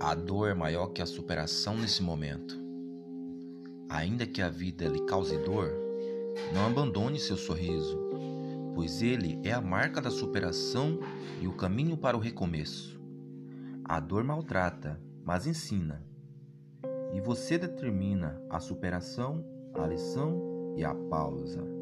A dor é maior que a superação nesse momento. Ainda que a vida lhe cause dor, não abandone seu sorriso, pois ele é a marca da superação e o caminho para o recomeço. A dor maltrata, mas ensina. E você determina a superação, a lição e a pausa.